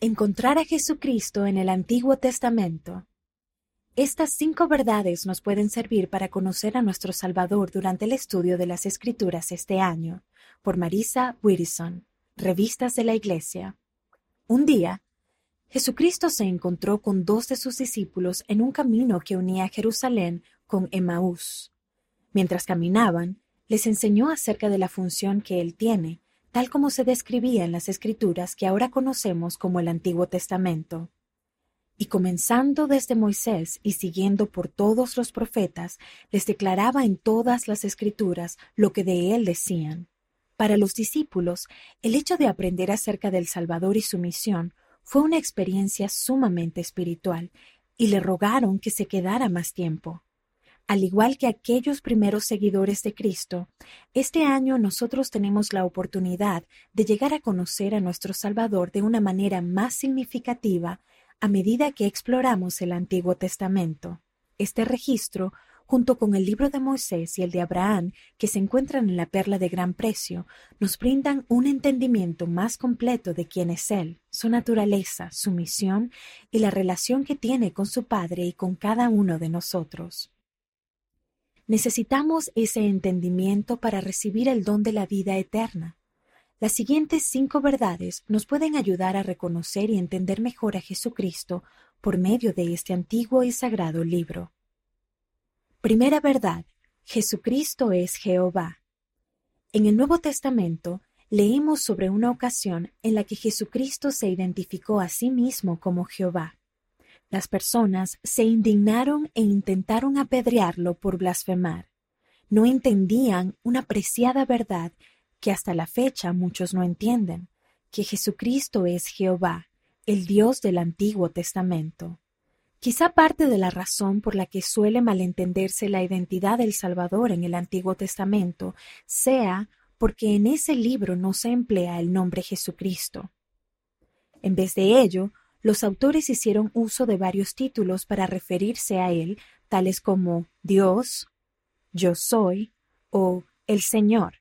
Encontrar a Jesucristo en el Antiguo Testamento. Estas cinco verdades nos pueden servir para conocer a nuestro Salvador durante el estudio de las Escrituras este año, por Marisa Whittison, Revistas de la Iglesia. Un día, Jesucristo se encontró con dos de sus discípulos en un camino que unía Jerusalén con Emaús. Mientras caminaban, les enseñó acerca de la función que él tiene tal como se describía en las escrituras que ahora conocemos como el Antiguo Testamento. Y comenzando desde Moisés y siguiendo por todos los profetas, les declaraba en todas las escrituras lo que de él decían. Para los discípulos, el hecho de aprender acerca del Salvador y su misión fue una experiencia sumamente espiritual, y le rogaron que se quedara más tiempo. Al igual que aquellos primeros seguidores de Cristo, este año nosotros tenemos la oportunidad de llegar a conocer a nuestro Salvador de una manera más significativa a medida que exploramos el Antiguo Testamento. Este registro, junto con el libro de Moisés y el de Abraham, que se encuentran en la perla de gran precio, nos brindan un entendimiento más completo de quién es Él, su naturaleza, su misión y la relación que tiene con su Padre y con cada uno de nosotros. Necesitamos ese entendimiento para recibir el don de la vida eterna. Las siguientes cinco verdades nos pueden ayudar a reconocer y entender mejor a Jesucristo por medio de este antiguo y sagrado libro. Primera verdad. Jesucristo es Jehová. En el Nuevo Testamento leemos sobre una ocasión en la que Jesucristo se identificó a sí mismo como Jehová. Las personas se indignaron e intentaron apedrearlo por blasfemar. No entendían una preciada verdad que hasta la fecha muchos no entienden, que Jesucristo es Jehová, el Dios del Antiguo Testamento. Quizá parte de la razón por la que suele malentenderse la identidad del Salvador en el Antiguo Testamento sea porque en ese libro no se emplea el nombre Jesucristo. En vez de ello, los autores hicieron uso de varios títulos para referirse a él, tales como Dios, Yo soy o El Señor.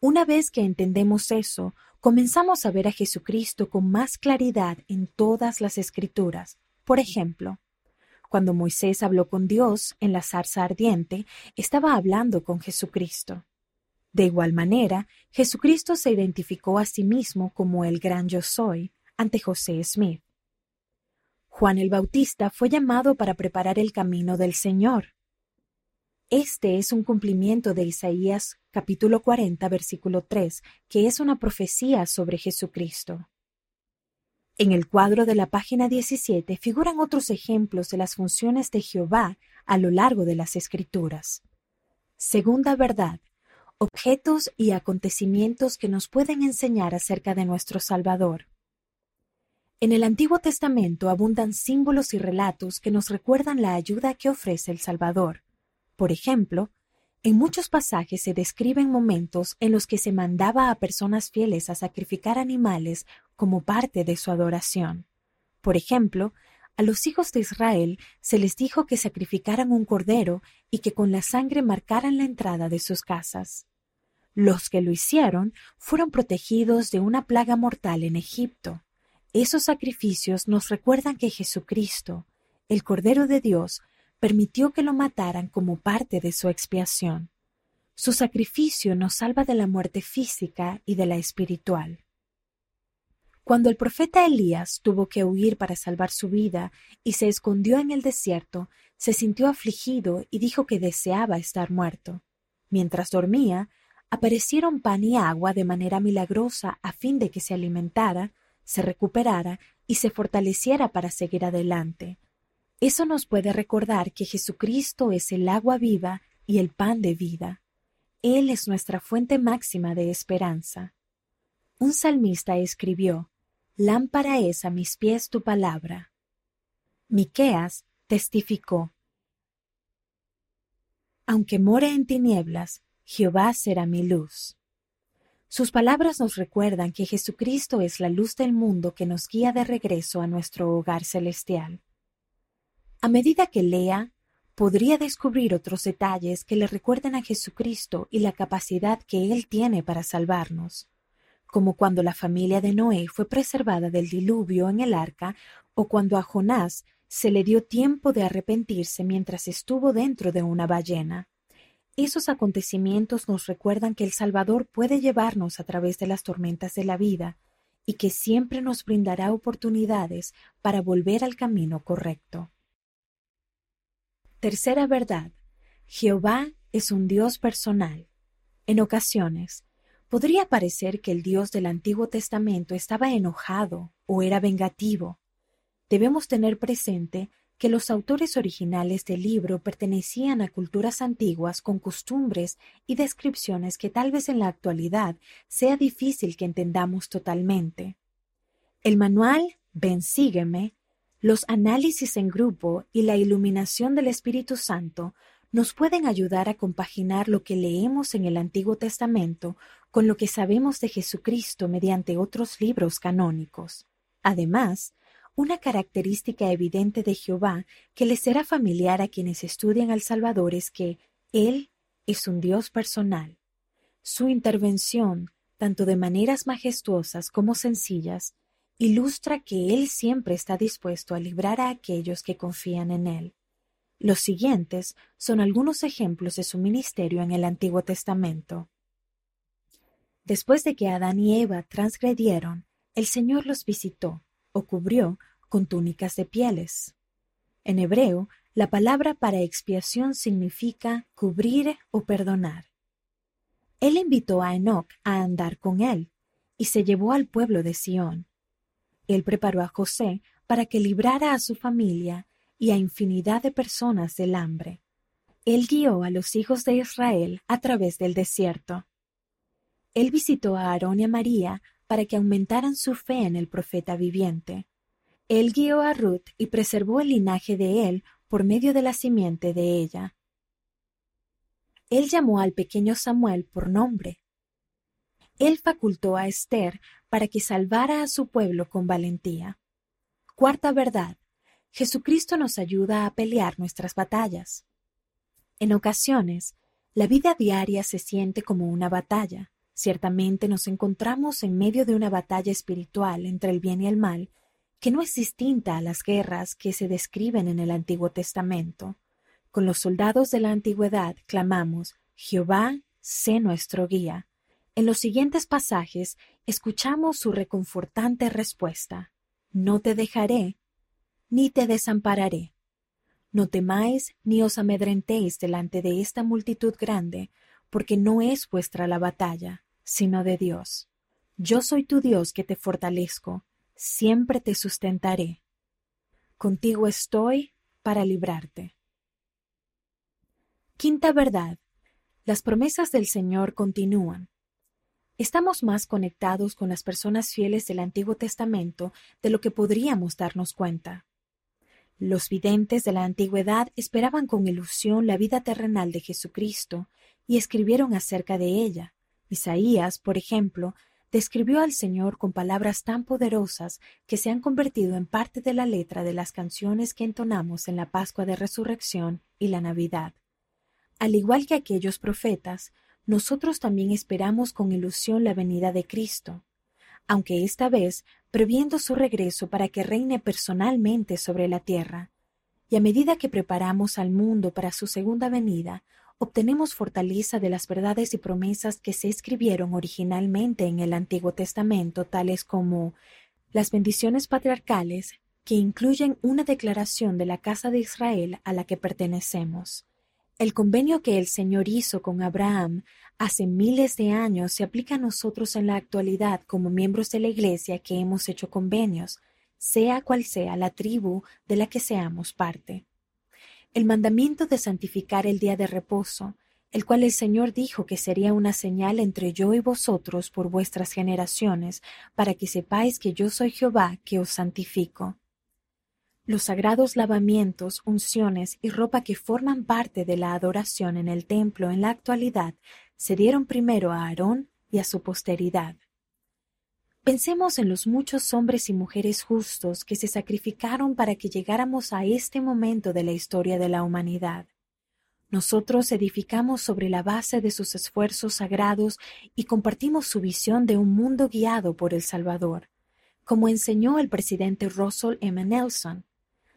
Una vez que entendemos eso, comenzamos a ver a Jesucristo con más claridad en todas las escrituras. Por ejemplo, cuando Moisés habló con Dios en la zarza ardiente, estaba hablando con Jesucristo. De igual manera, Jesucristo se identificó a sí mismo como el gran yo soy ante José Smith. Juan el Bautista fue llamado para preparar el camino del Señor. Este es un cumplimiento de Isaías capítulo 40 versículo 3, que es una profecía sobre Jesucristo. En el cuadro de la página 17 figuran otros ejemplos de las funciones de Jehová a lo largo de las Escrituras. Segunda verdad, objetos y acontecimientos que nos pueden enseñar acerca de nuestro Salvador. En el Antiguo Testamento abundan símbolos y relatos que nos recuerdan la ayuda que ofrece el Salvador. Por ejemplo, en muchos pasajes se describen momentos en los que se mandaba a personas fieles a sacrificar animales como parte de su adoración. Por ejemplo, a los hijos de Israel se les dijo que sacrificaran un cordero y que con la sangre marcaran la entrada de sus casas. Los que lo hicieron fueron protegidos de una plaga mortal en Egipto. Esos sacrificios nos recuerdan que Jesucristo, el Cordero de Dios, permitió que lo mataran como parte de su expiación. Su sacrificio nos salva de la muerte física y de la espiritual. Cuando el profeta Elías tuvo que huir para salvar su vida y se escondió en el desierto, se sintió afligido y dijo que deseaba estar muerto. Mientras dormía, aparecieron pan y agua de manera milagrosa a fin de que se alimentara se recuperara y se fortaleciera para seguir adelante. Eso nos puede recordar que Jesucristo es el agua viva y el pan de vida. Él es nuestra fuente máxima de esperanza. Un salmista escribió, Lámpara es a mis pies tu palabra. Miqueas testificó, Aunque more en tinieblas, Jehová será mi luz. Sus palabras nos recuerdan que Jesucristo es la luz del mundo que nos guía de regreso a nuestro hogar celestial. A medida que lea, podría descubrir otros detalles que le recuerden a Jesucristo y la capacidad que Él tiene para salvarnos. como cuando la familia de Noé fue preservada del diluvio en el arca, o cuando a Jonás se le dio tiempo de arrepentirse mientras estuvo dentro de una ballena. Esos acontecimientos nos recuerdan que el Salvador puede llevarnos a través de las tormentas de la vida y que siempre nos brindará oportunidades para volver al camino correcto. Tercera verdad. Jehová es un Dios personal. En ocasiones, podría parecer que el Dios del Antiguo Testamento estaba enojado o era vengativo. Debemos tener presente que los autores originales del libro pertenecían a culturas antiguas con costumbres y descripciones que tal vez en la actualidad sea difícil que entendamos totalmente. El manual Ven sígueme, los análisis en grupo y la iluminación del Espíritu Santo nos pueden ayudar a compaginar lo que leemos en el Antiguo Testamento con lo que sabemos de Jesucristo mediante otros libros canónicos. Además, una característica evidente de Jehová que le será familiar a quienes estudian al Salvador es que Él es un Dios personal. Su intervención, tanto de maneras majestuosas como sencillas, ilustra que Él siempre está dispuesto a librar a aquellos que confían en Él. Los siguientes son algunos ejemplos de su ministerio en el Antiguo Testamento. Después de que Adán y Eva transgredieron, el Señor los visitó, cubrió con túnicas de pieles. En hebreo, la palabra para expiación significa cubrir o perdonar. Él invitó a Enoch a andar con él y se llevó al pueblo de Sión. Él preparó a José para que librara a su familia y a infinidad de personas del hambre. Él guió a los hijos de Israel a través del desierto. Él visitó a Aarón y a María para que aumentaran su fe en el profeta viviente. Él guió a Ruth y preservó el linaje de él por medio de la simiente de ella. Él llamó al pequeño Samuel por nombre. Él facultó a Esther para que salvara a su pueblo con valentía. Cuarta verdad. Jesucristo nos ayuda a pelear nuestras batallas. En ocasiones, la vida diaria se siente como una batalla. Ciertamente nos encontramos en medio de una batalla espiritual entre el bien y el mal, que no es distinta a las guerras que se describen en el Antiguo Testamento. Con los soldados de la antigüedad clamamos, Jehová, sé nuestro guía. En los siguientes pasajes escuchamos su reconfortante respuesta, No te dejaré, ni te desampararé. No temáis ni os amedrentéis delante de esta multitud grande, porque no es vuestra la batalla, sino de Dios. Yo soy tu Dios que te fortalezco, siempre te sustentaré. Contigo estoy para librarte. Quinta verdad. Las promesas del Señor continúan. Estamos más conectados con las personas fieles del Antiguo Testamento de lo que podríamos darnos cuenta. Los videntes de la antigüedad esperaban con ilusión la vida terrenal de Jesucristo y escribieron acerca de ella. Isaías, por ejemplo, describió al Señor con palabras tan poderosas que se han convertido en parte de la letra de las canciones que entonamos en la Pascua de Resurrección y la Navidad. Al igual que aquellos profetas, nosotros también esperamos con ilusión la venida de Cristo, aunque esta vez previendo su regreso para que reine personalmente sobre la tierra. Y a medida que preparamos al mundo para su segunda venida, obtenemos fortaleza de las verdades y promesas que se escribieron originalmente en el Antiguo Testamento, tales como las bendiciones patriarcales, que incluyen una declaración de la casa de Israel a la que pertenecemos. El convenio que el Señor hizo con Abraham hace miles de años se aplica a nosotros en la actualidad como miembros de la Iglesia que hemos hecho convenios, sea cual sea la tribu de la que seamos parte el mandamiento de santificar el día de reposo, el cual el Señor dijo que sería una señal entre yo y vosotros por vuestras generaciones, para que sepáis que yo soy Jehová que os santifico. Los sagrados lavamientos, unciones y ropa que forman parte de la adoración en el templo en la actualidad se dieron primero a Aarón y a su posteridad. Pensemos en los muchos hombres y mujeres justos que se sacrificaron para que llegáramos a este momento de la historia de la humanidad. Nosotros edificamos sobre la base de sus esfuerzos sagrados y compartimos su visión de un mundo guiado por el Salvador, como enseñó el presidente Russell M. Nelson.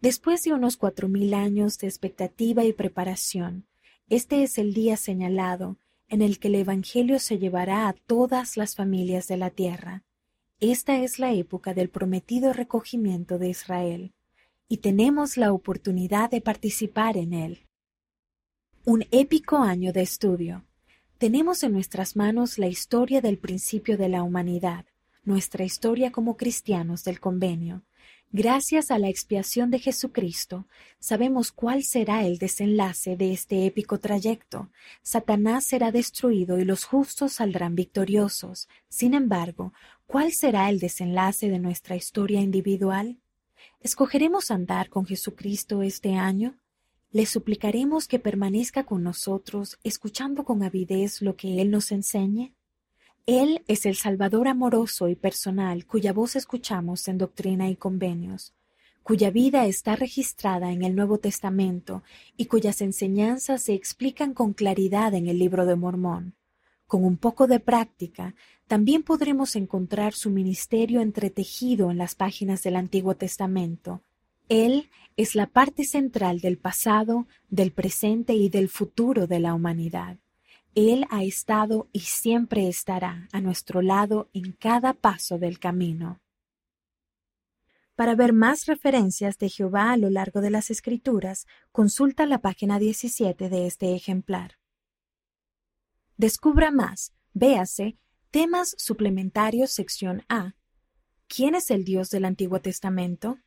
Después de unos cuatro mil años de expectativa y preparación, este es el día señalado en el que el Evangelio se llevará a todas las familias de la tierra. Esta es la época del prometido recogimiento de Israel, y tenemos la oportunidad de participar en él. Un épico año de estudio. Tenemos en nuestras manos la historia del principio de la humanidad, nuestra historia como cristianos del convenio. Gracias a la expiación de Jesucristo, sabemos cuál será el desenlace de este épico trayecto. Satanás será destruido y los justos saldrán victoriosos. Sin embargo, ¿cuál será el desenlace de nuestra historia individual? ¿Escogeremos andar con Jesucristo este año? Le suplicaremos que permanezca con nosotros, escuchando con avidez lo que Él nos enseñe. Él es el Salvador amoroso y personal cuya voz escuchamos en doctrina y convenios, cuya vida está registrada en el Nuevo Testamento y cuyas enseñanzas se explican con claridad en el libro de Mormón. Con un poco de práctica, también podremos encontrar su ministerio entretejido en las páginas del Antiguo Testamento, él es la parte central del pasado, del presente y del futuro de la humanidad. Él ha estado y siempre estará a nuestro lado en cada paso del camino. Para ver más referencias de Jehová a lo largo de las Escrituras, consulta la página 17 de este ejemplar. Descubra más, véase, temas suplementarios sección A. ¿Quién es el Dios del Antiguo Testamento?